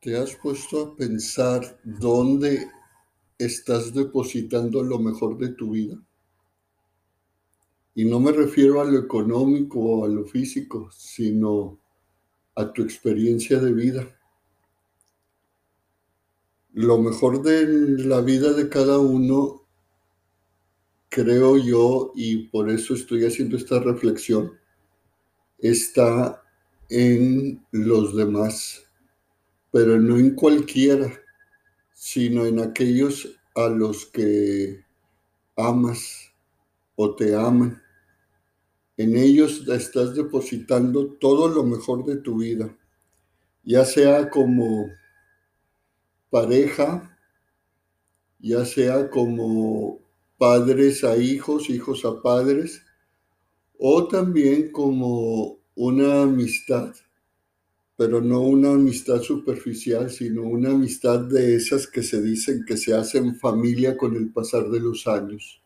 ¿Te has puesto a pensar dónde estás depositando lo mejor de tu vida? Y no me refiero a lo económico o a lo físico, sino a tu experiencia de vida. Lo mejor de la vida de cada uno, creo yo, y por eso estoy haciendo esta reflexión, está en los demás pero no en cualquiera, sino en aquellos a los que amas o te aman. En ellos estás depositando todo lo mejor de tu vida, ya sea como pareja, ya sea como padres a hijos, hijos a padres, o también como una amistad pero no una amistad superficial, sino una amistad de esas que se dicen que se hacen familia con el pasar de los años.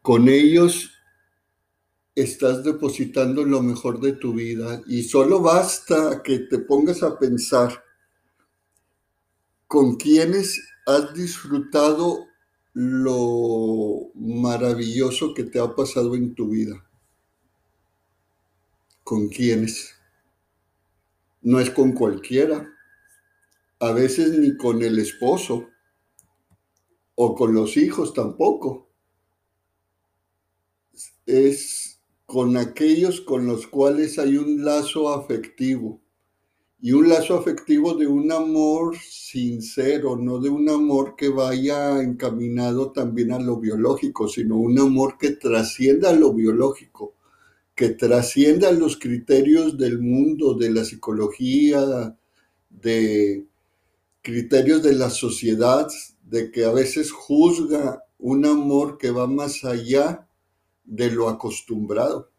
Con ellos estás depositando lo mejor de tu vida y solo basta que te pongas a pensar con quienes has disfrutado lo maravilloso que te ha pasado en tu vida. ¿Con quiénes? No es con cualquiera, a veces ni con el esposo o con los hijos tampoco. Es con aquellos con los cuales hay un lazo afectivo y un lazo afectivo de un amor sincero, no de un amor que vaya encaminado también a lo biológico, sino un amor que trascienda a lo biológico que trasciendan los criterios del mundo, de la psicología, de criterios de la sociedad, de que a veces juzga un amor que va más allá de lo acostumbrado.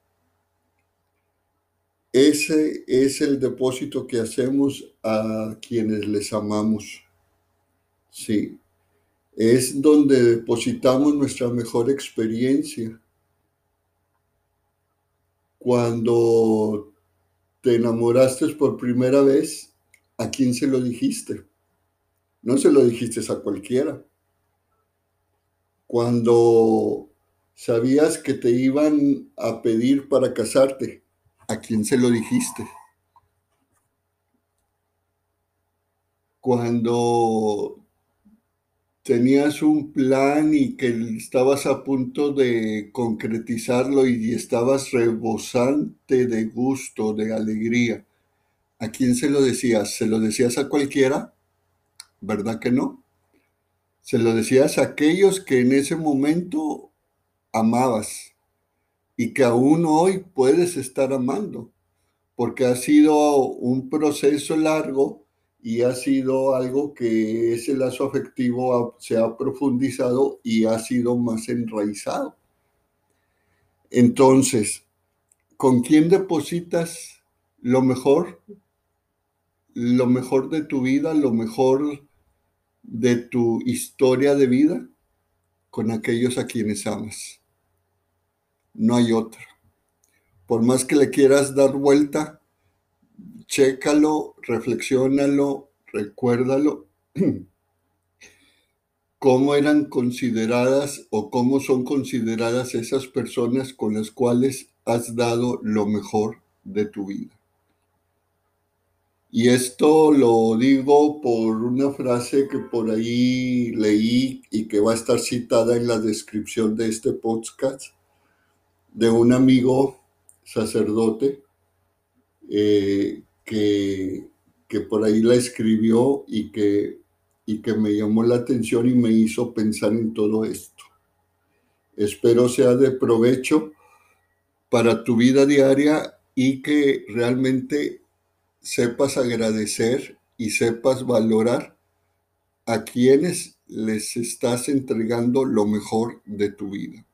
Ese es el depósito que hacemos a quienes les amamos. Sí, es donde depositamos nuestra mejor experiencia cuando te enamoraste por primera vez, ¿a quién se lo dijiste? No se lo dijiste a cualquiera. Cuando sabías que te iban a pedir para casarte, ¿a quién se lo dijiste? Cuando tenías un plan y que estabas a punto de concretizarlo y estabas rebosante de gusto, de alegría. ¿A quién se lo decías? ¿Se lo decías a cualquiera? ¿Verdad que no? Se lo decías a aquellos que en ese momento amabas y que aún hoy puedes estar amando, porque ha sido un proceso largo y ha sido algo que ese lazo afectivo se ha profundizado y ha sido más enraizado. Entonces, ¿con quién depositas lo mejor? Lo mejor de tu vida, lo mejor de tu historia de vida, con aquellos a quienes amas. No hay otra. Por más que le quieras dar vuelta, chécalo, reflexiónalo, recuérdalo, cómo eran consideradas o cómo son consideradas esas personas con las cuales has dado lo mejor de tu vida. Y esto lo digo por una frase que por ahí leí y que va a estar citada en la descripción de este podcast de un amigo sacerdote eh, que, por ahí la escribió y que, y que me llamó la atención y me hizo pensar en todo esto. Espero sea de provecho para tu vida diaria y que realmente sepas agradecer y sepas valorar a quienes les estás entregando lo mejor de tu vida.